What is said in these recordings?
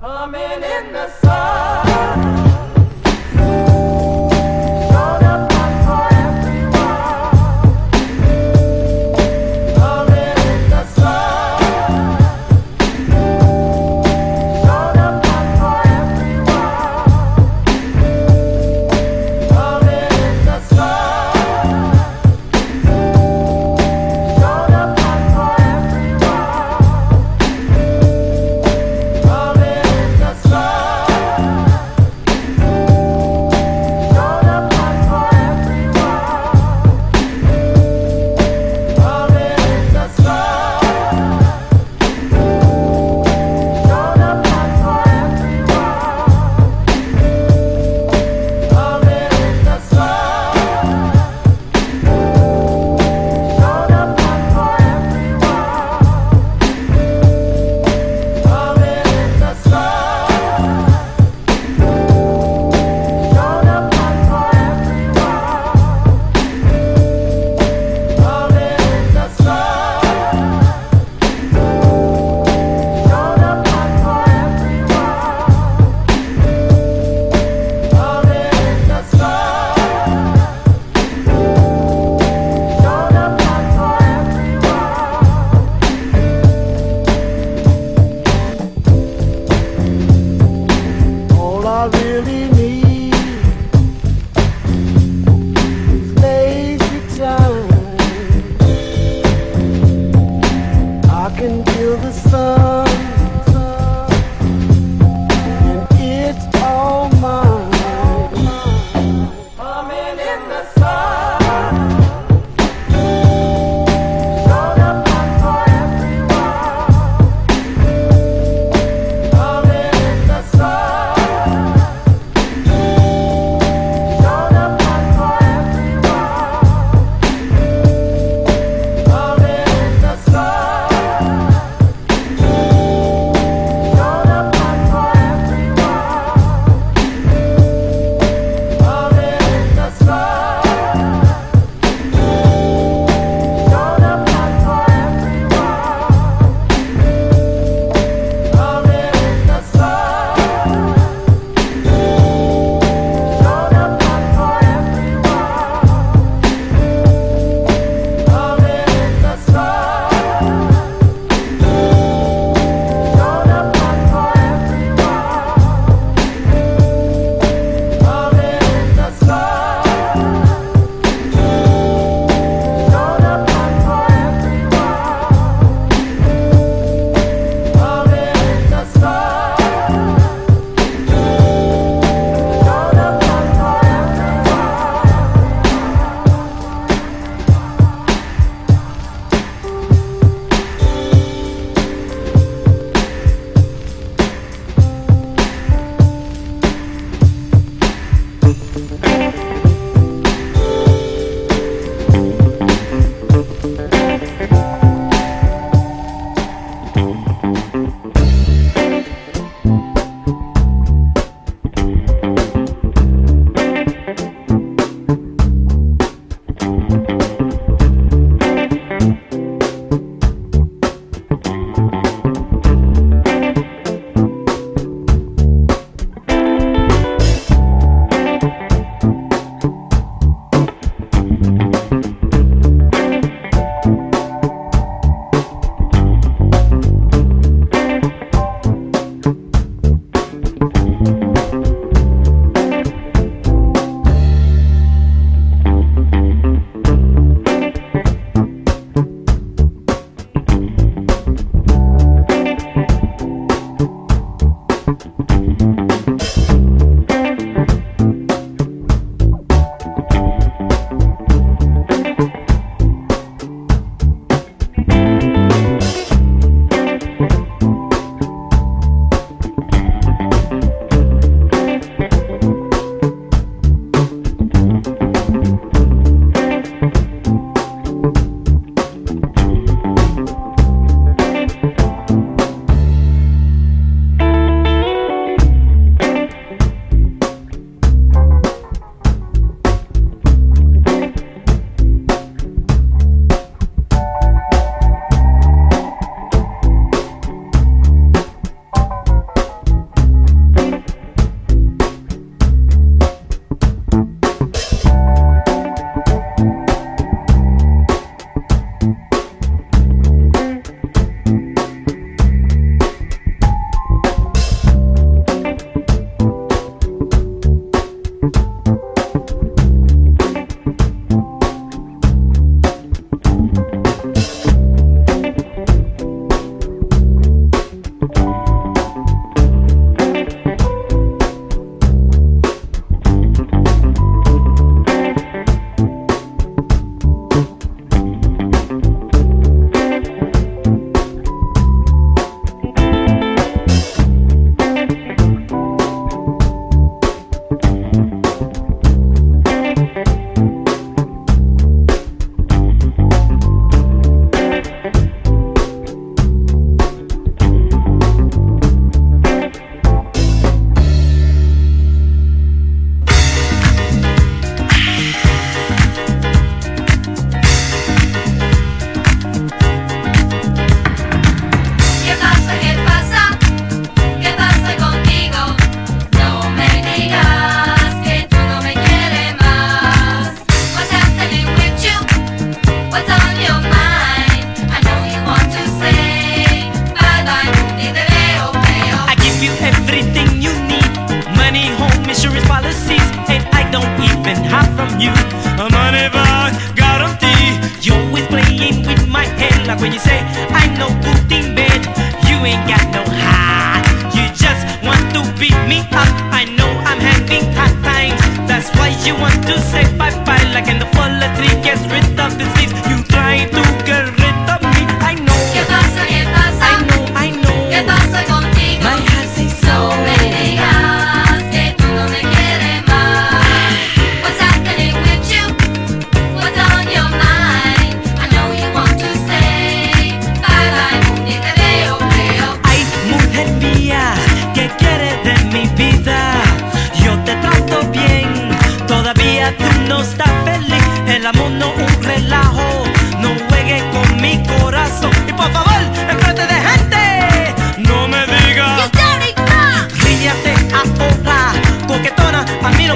Humming in the sun.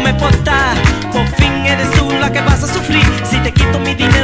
me importa. Por fin eres tú la que vas a sufrir si te quito mi dinero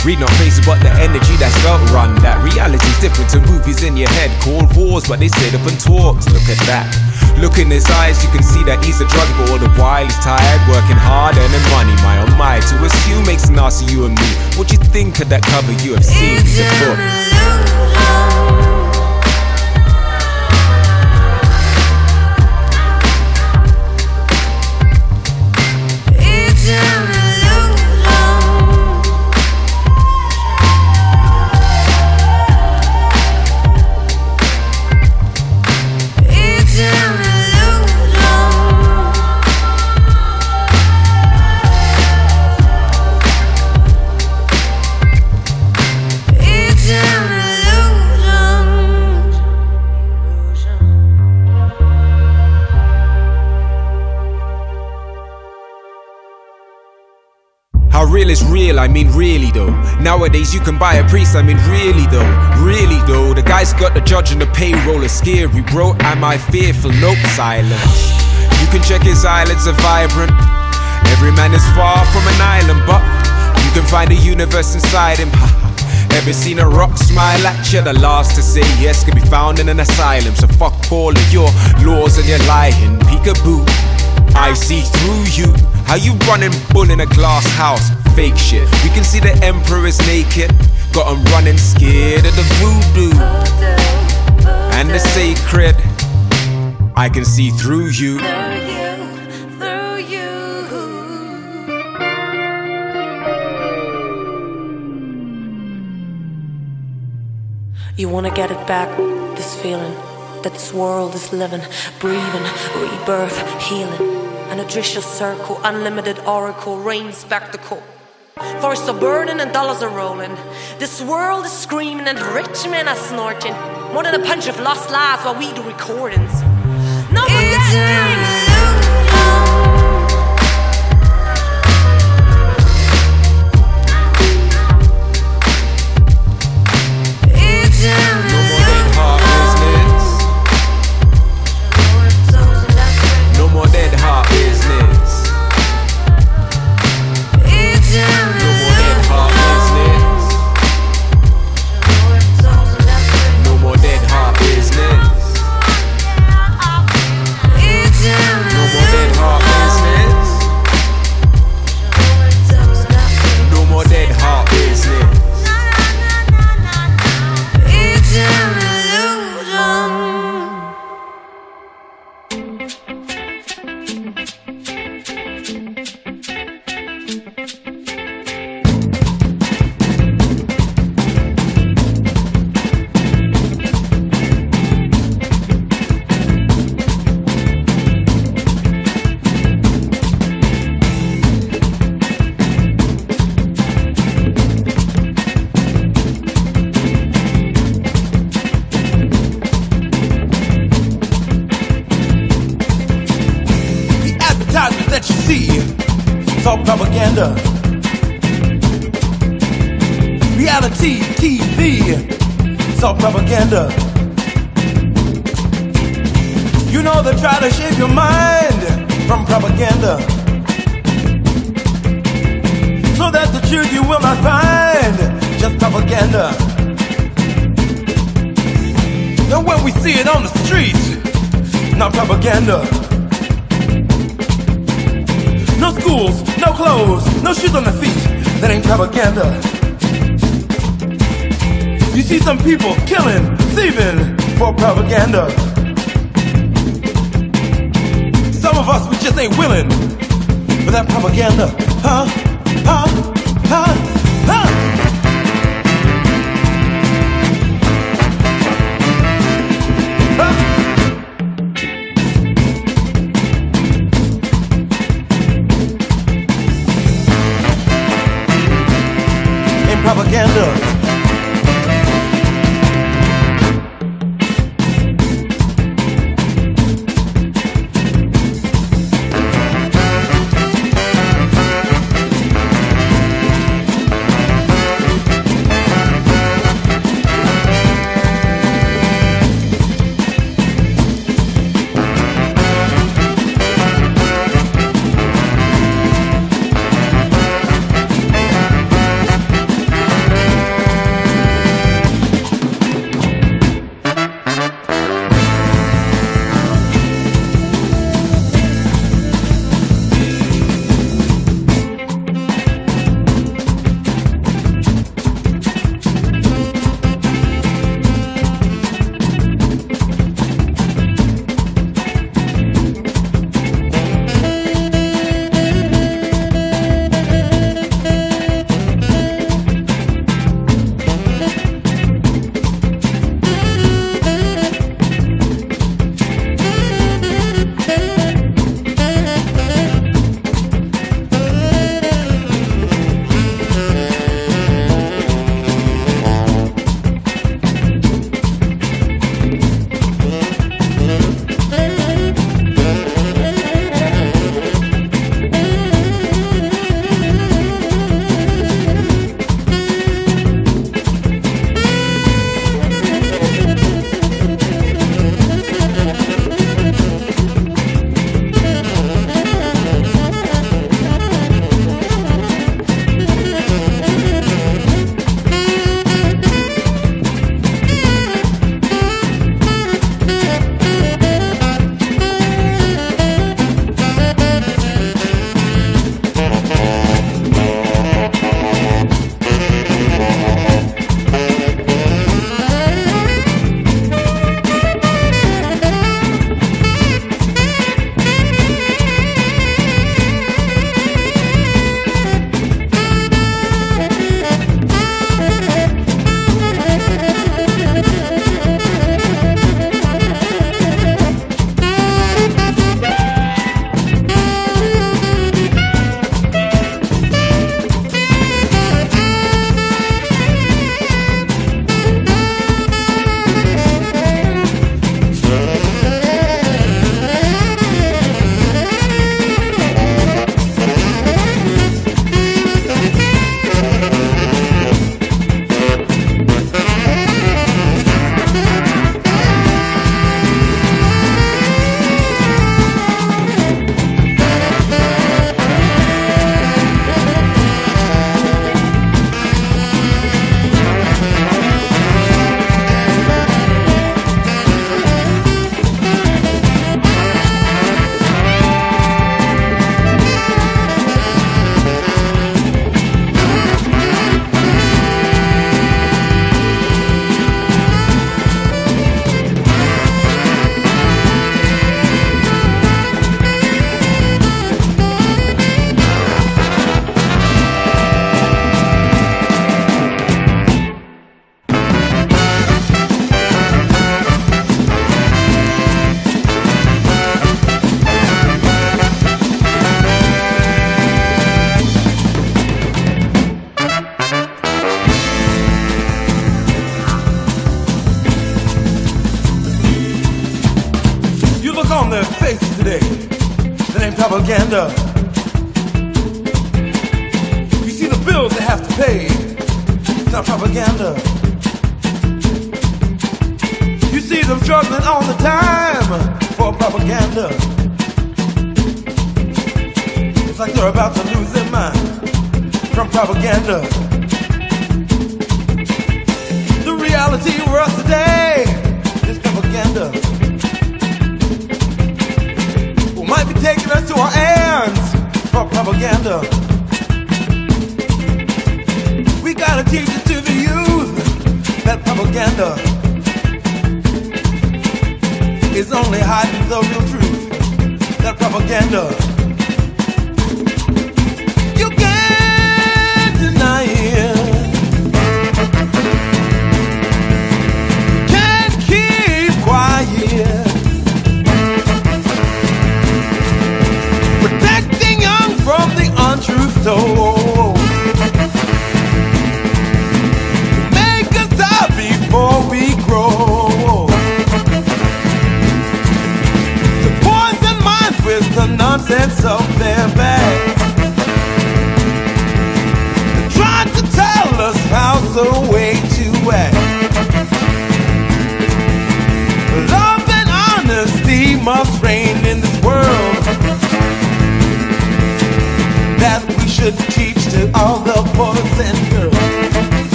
Fuck that. Read not faces, but the energy that's felt run that. Reality's different to movies in your head. Called wars, but they stayed up and talked. Look at that. Look in his eyes, you can see that he's a drug, but all the while he's tired, working hard, earning money. My oh my, to assume makes an ass of you and me. What you think of that cover you have seen? It's The book. Real I mean really though. Nowadays you can buy a priest, I mean really though. Really though, the guy's got the judge and the payroll is scary, bro. Am I fearful? Nope, silence. You can check his eyelids are vibrant. Every man is far from an island, but you can find a universe inside him. Ever seen a rock smile at you? The last to say yes can be found in an asylum. So fuck all of your laws and your lying. Peekaboo. I see through you. How you running bull in a glass house? Fake shit. We can see the emperor is naked. Got 'em running scared of the voodoo and the sacred. I can see. Through you. You wanna get it back, this feeling that this world is living, breathing, rebirth, healing. An nutritious circle, unlimited oracle, rain spectacle. Forests are burning and dollars are rolling. This world is screaming and rich men are snorting. More than a punch of lost lives while we do recordings. No more propaganda. Reality TV, it's all propaganda. You know they try to shape your mind from propaganda. So that the truth you will not find, just propaganda. And when we see it on the streets, not propaganda. No schools, clothes, no shoes on the feet, that ain't propaganda. You see some people killing, thieving for propaganda. Some of us, we just ain't willing for that propaganda. Huh? Huh? Propaganda.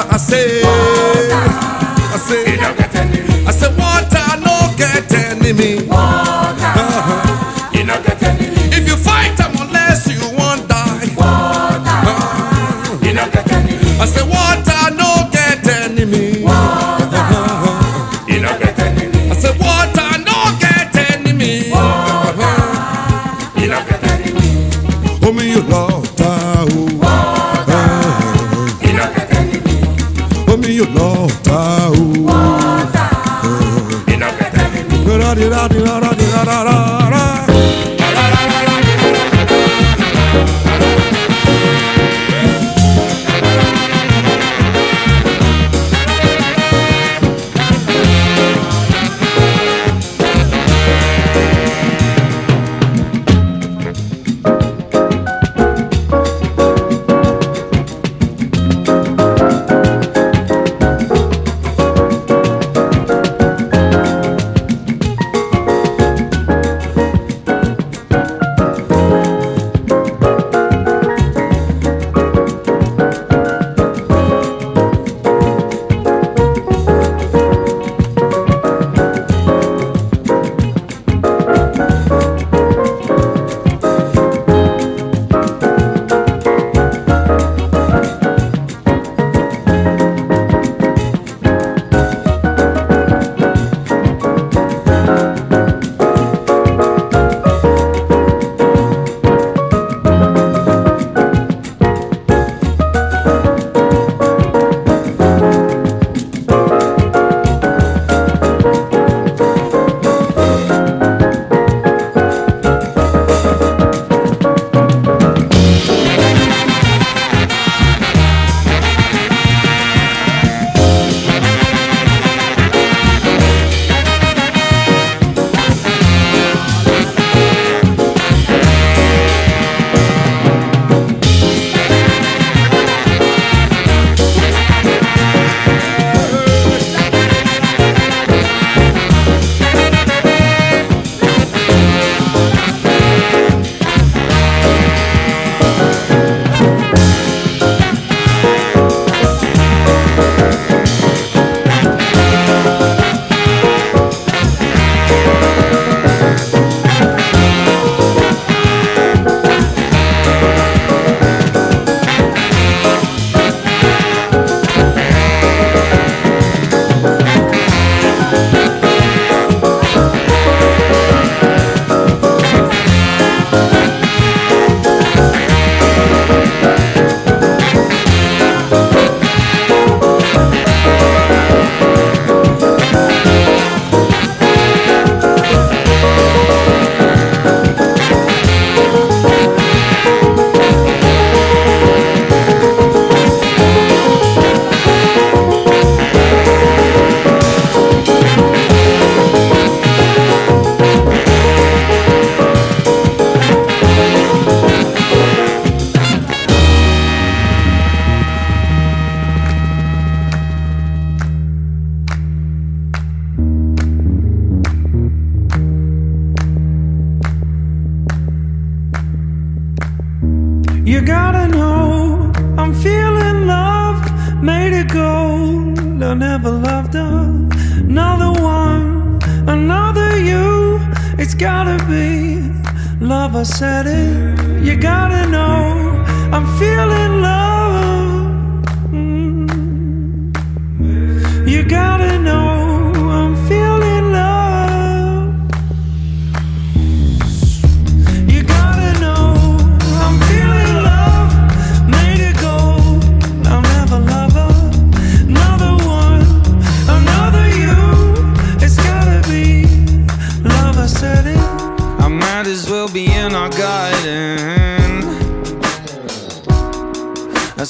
I say, I say, I say, water no get enemy. You no get enemy. If you fight unless you die. Water, you no get enemy. I say, what. you gotta know I'm feeling love made of gold. I never loved another one, another you. It's gotta be love, I said it. You gotta know I'm feeling love. Mm. You gotta know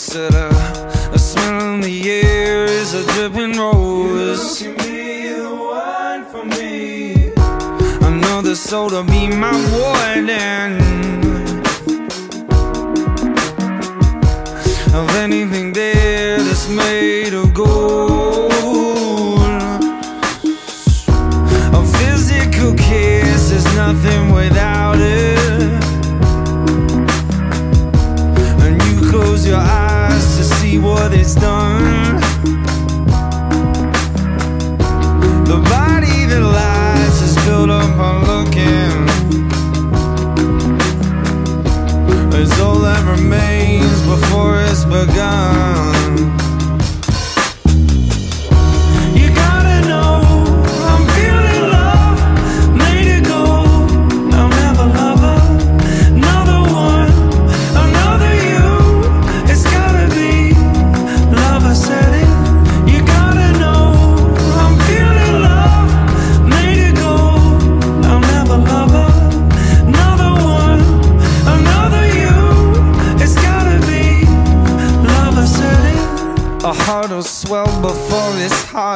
said uh, a smell in the air is a dripping rose. You look be the one for me. Another soul to be my warden. Of anything there that's made. remains before it's begun.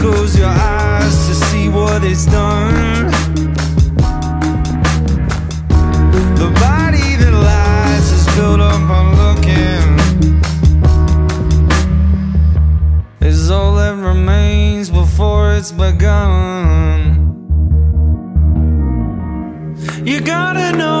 close your eyes to see what it's done. The body that lies is built up on looking. Is all that remains before it's begun. You gotta know.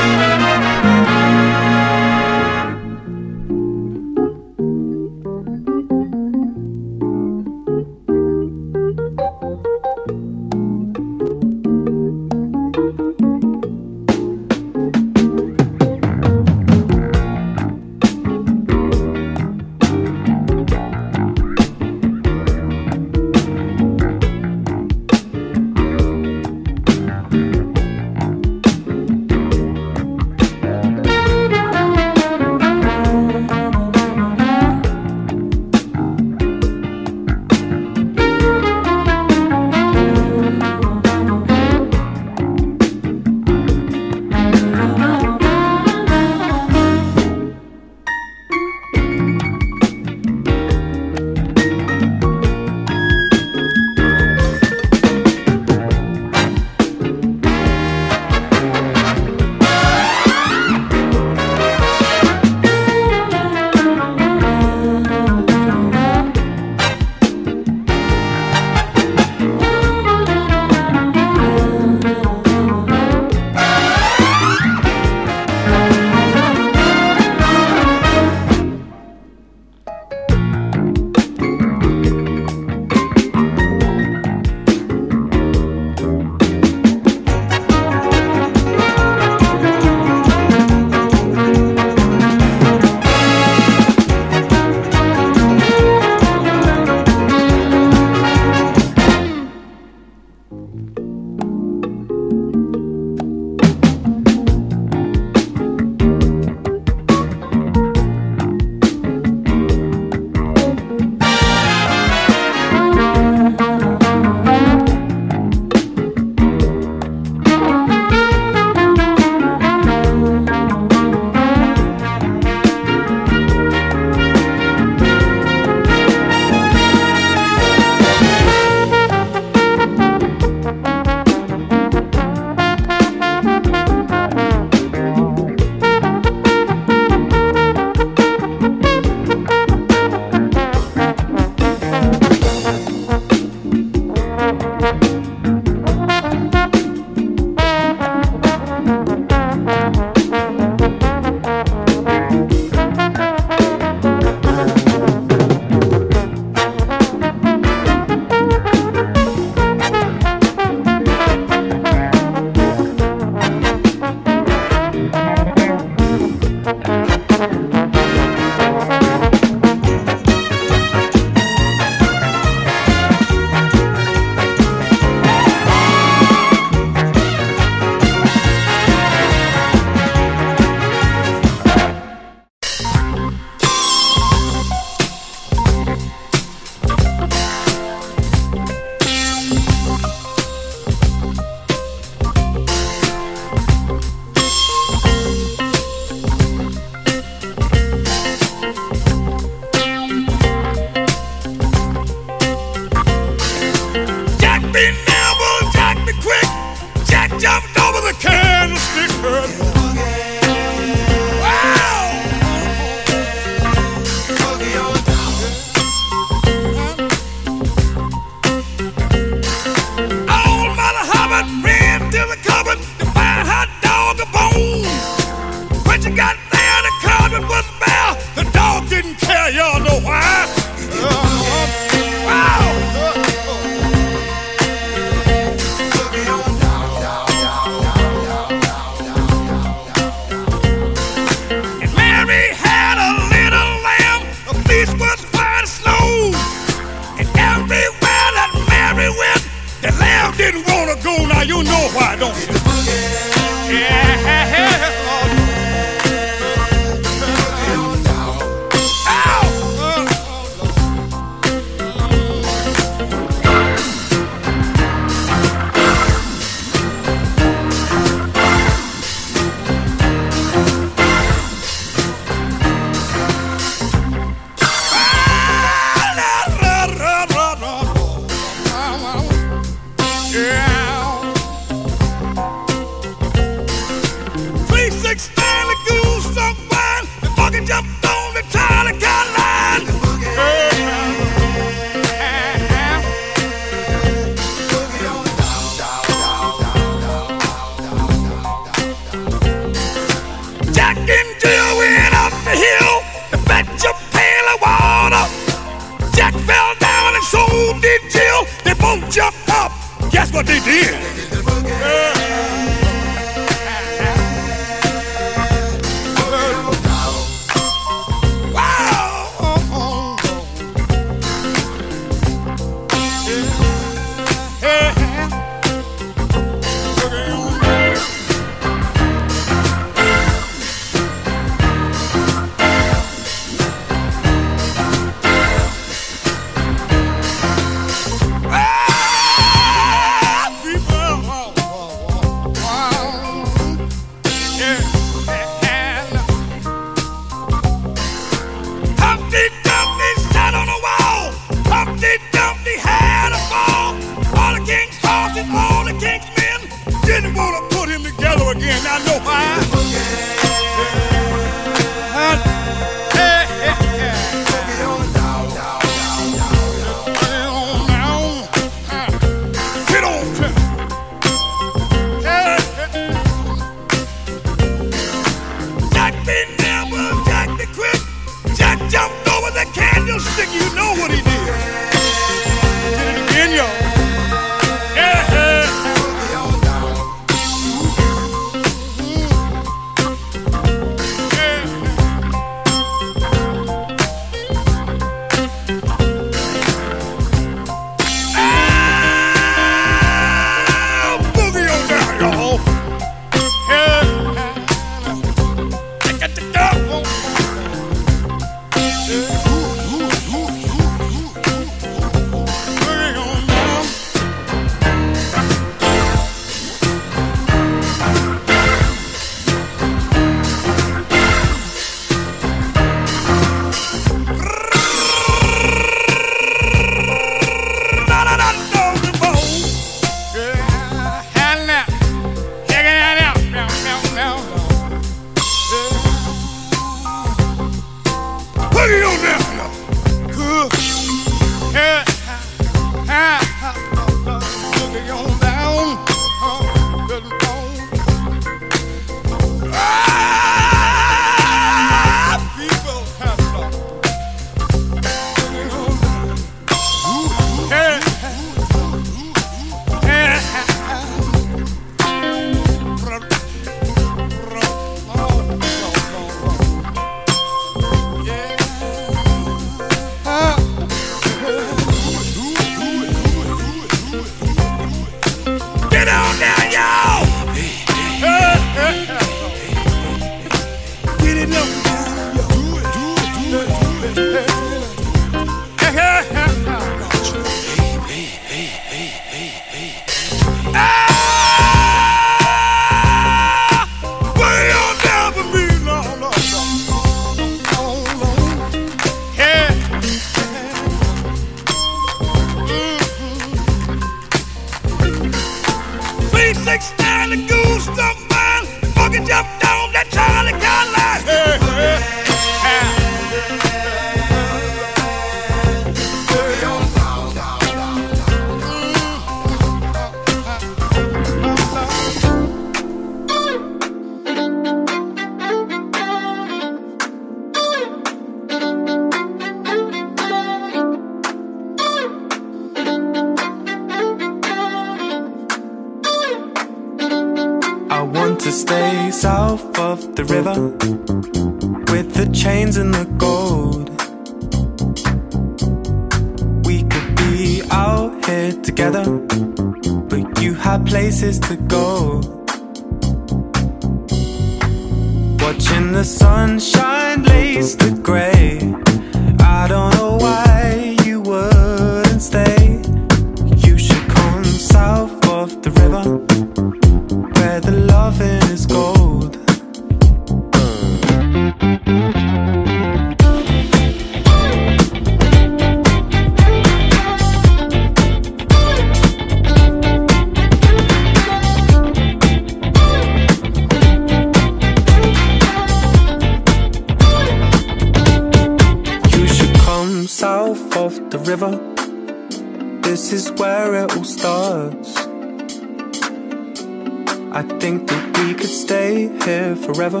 I think that we could stay here forever.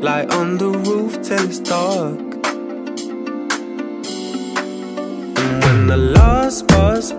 Lie on the roof till it's dark. And when the last bus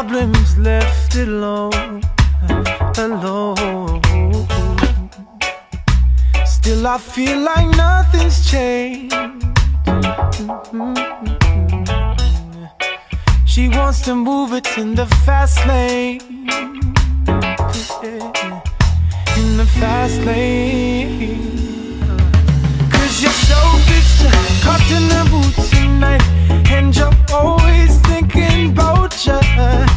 problems left alone, alone. Still, I feel like nothing's changed. She wants to move it in the fast lane. In the fast lane. Cause you're so bitch, caught in the boots tonight. And you're always thinking about you.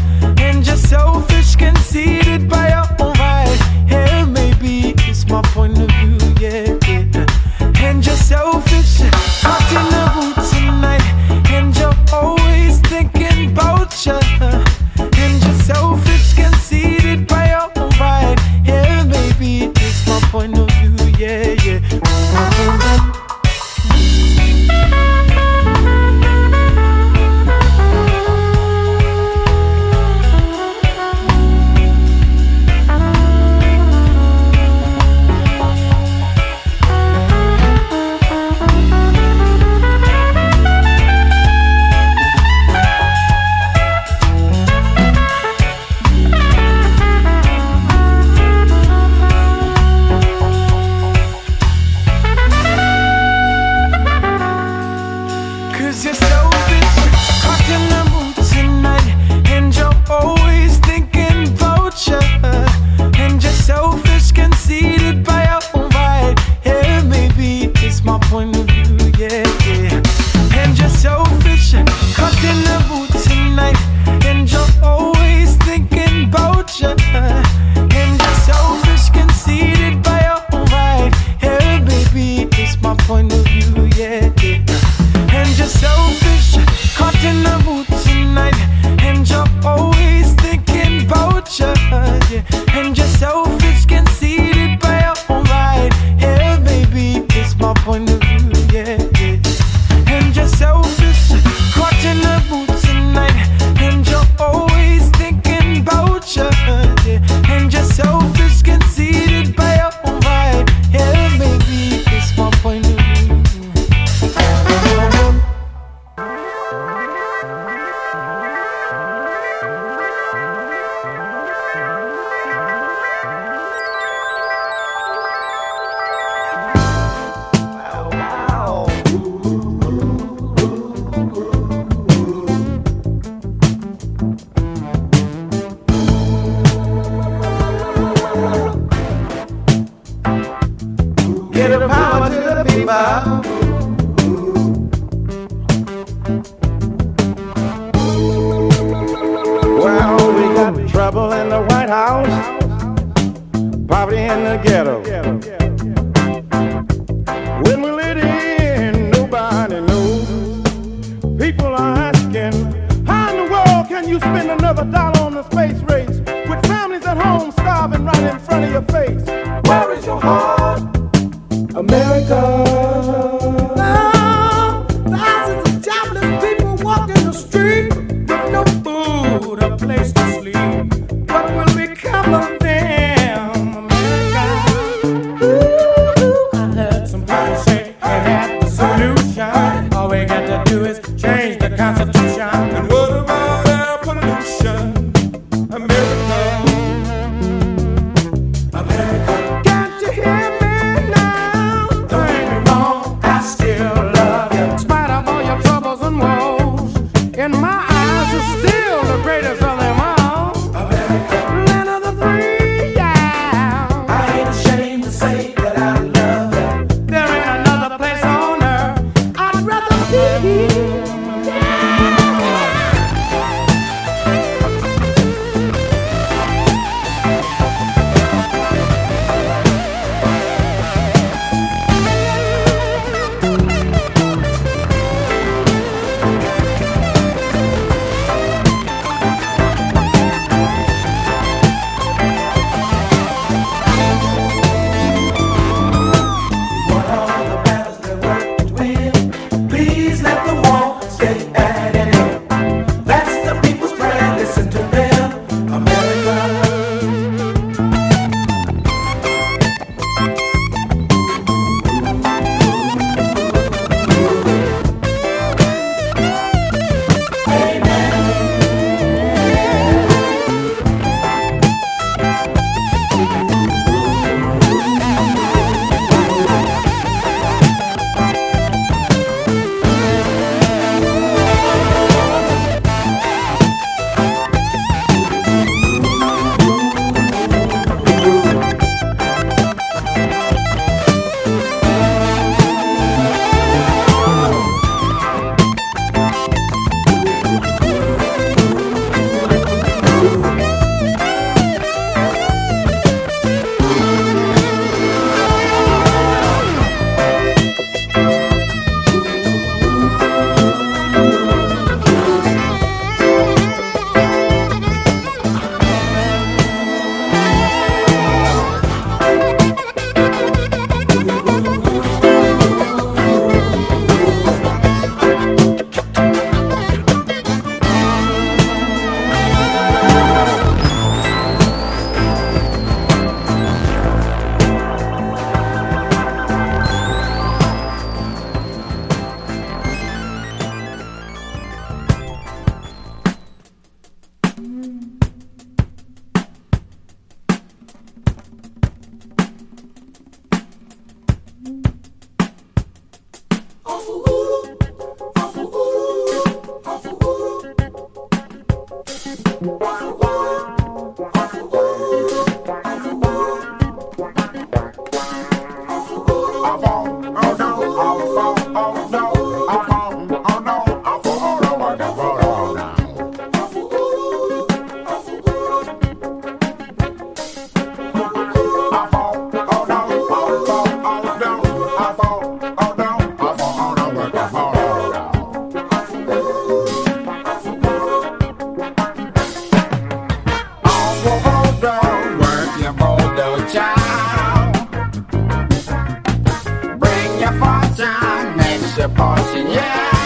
Fortune, mix your portion, yeah.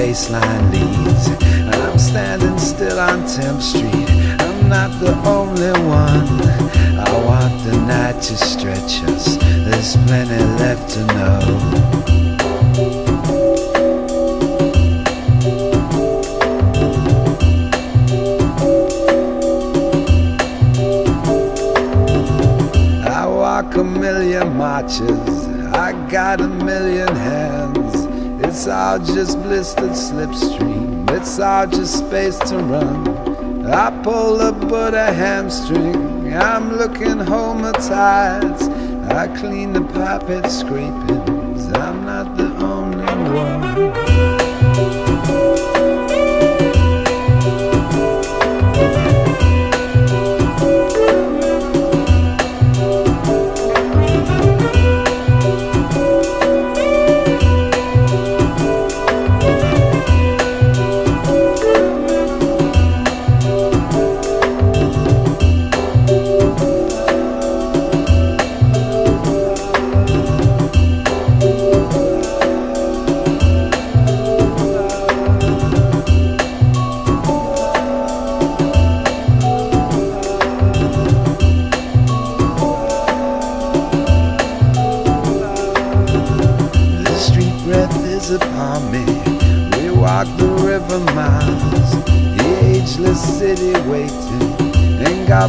Baseline leads. I'm standing still on 10th Street. I'm not the only one. I want the night to stretch us. There's plenty left to know. I walk a million marches. I got a million hands. It's all just blistered slipstream. It's all just space to run. I pull up but a hamstring. I'm looking homatides. I clean the carpet scrapings. I'm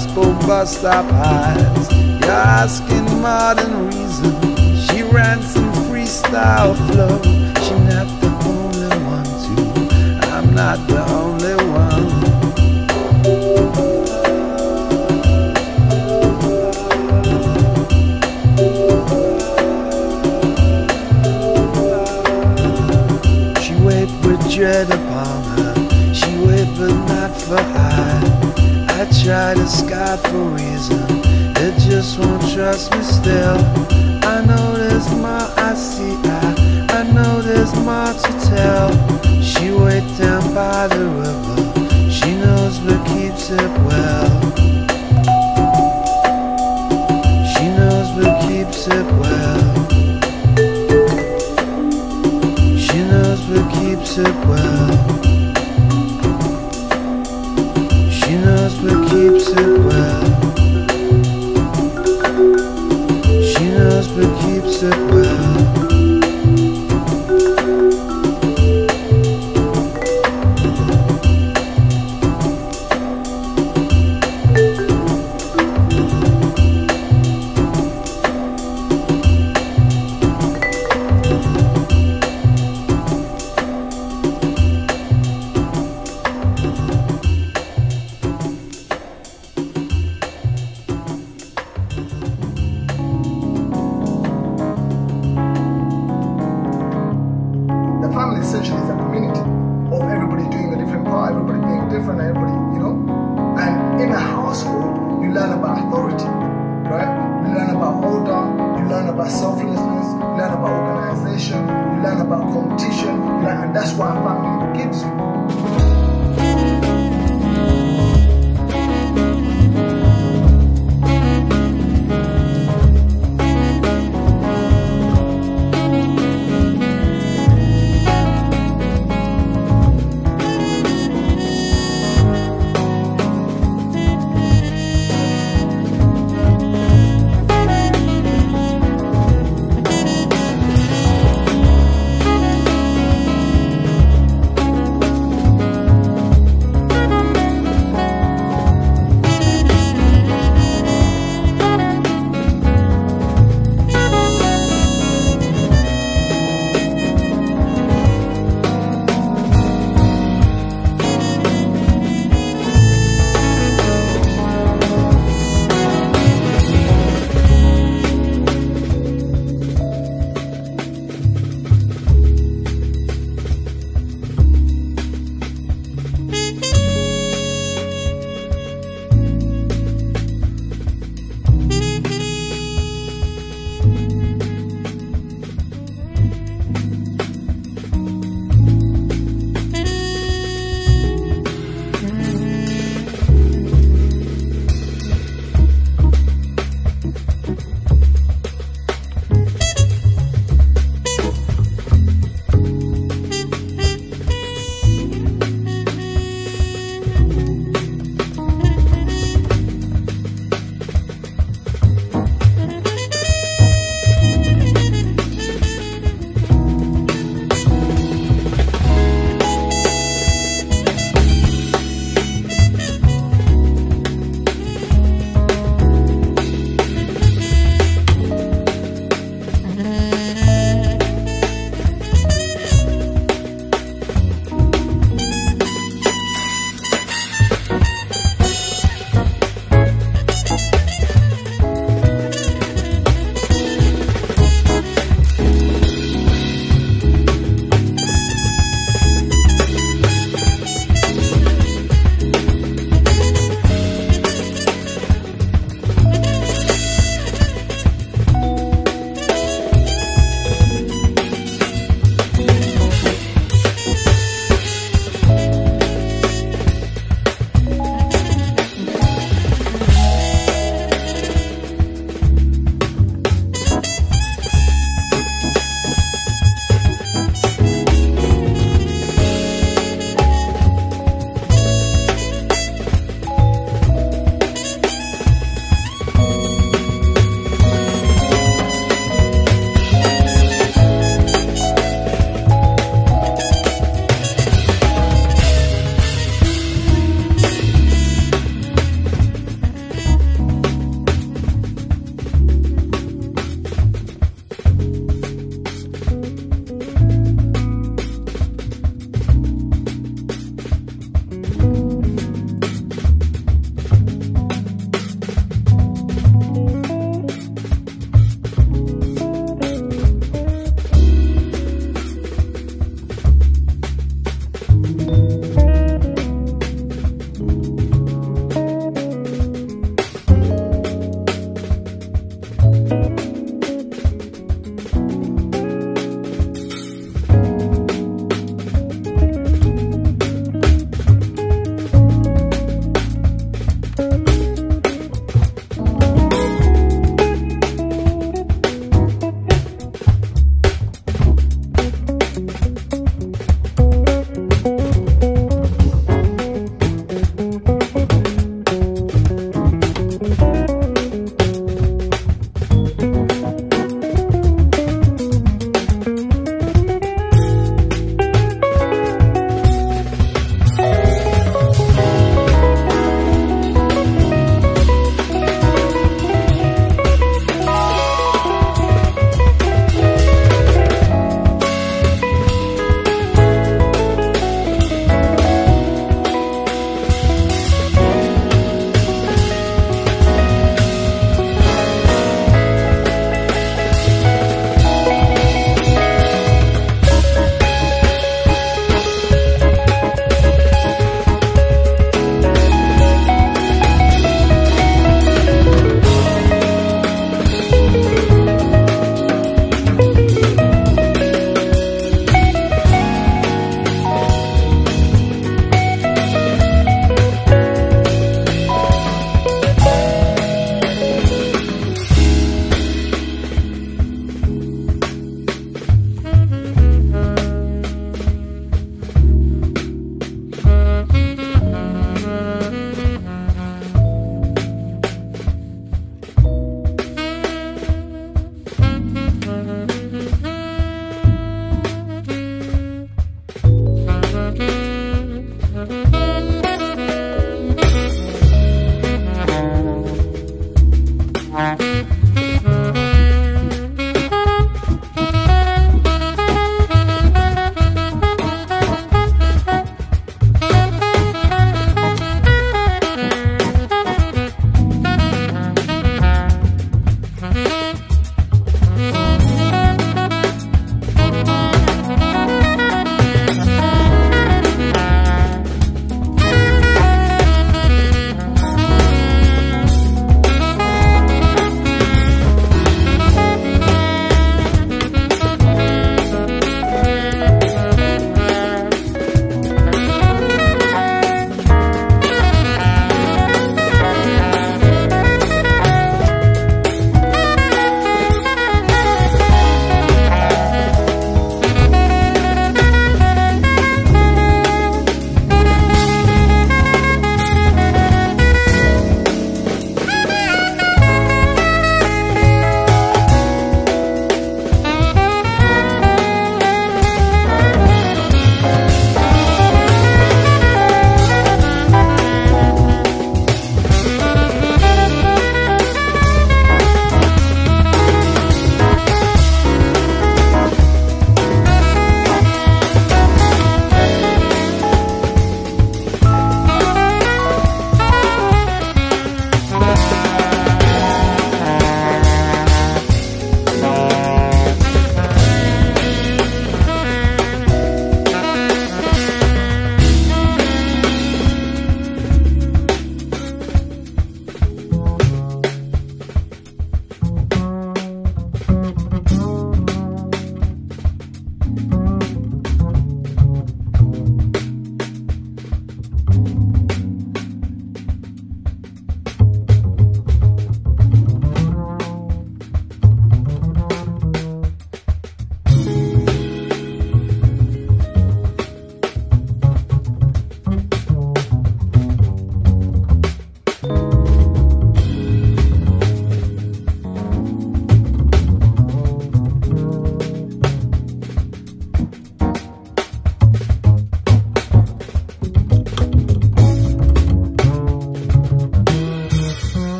gospel bus stop eyes. You're asking modern reason. She ran some freestyle flow. She not the only one to. I'm not the only one. She wait with dread upon her. She wait, but not for I. I try to sky for reason. It just won't trust me still. I know there's more I see. I, I know there's more to tell. She wait down by the river.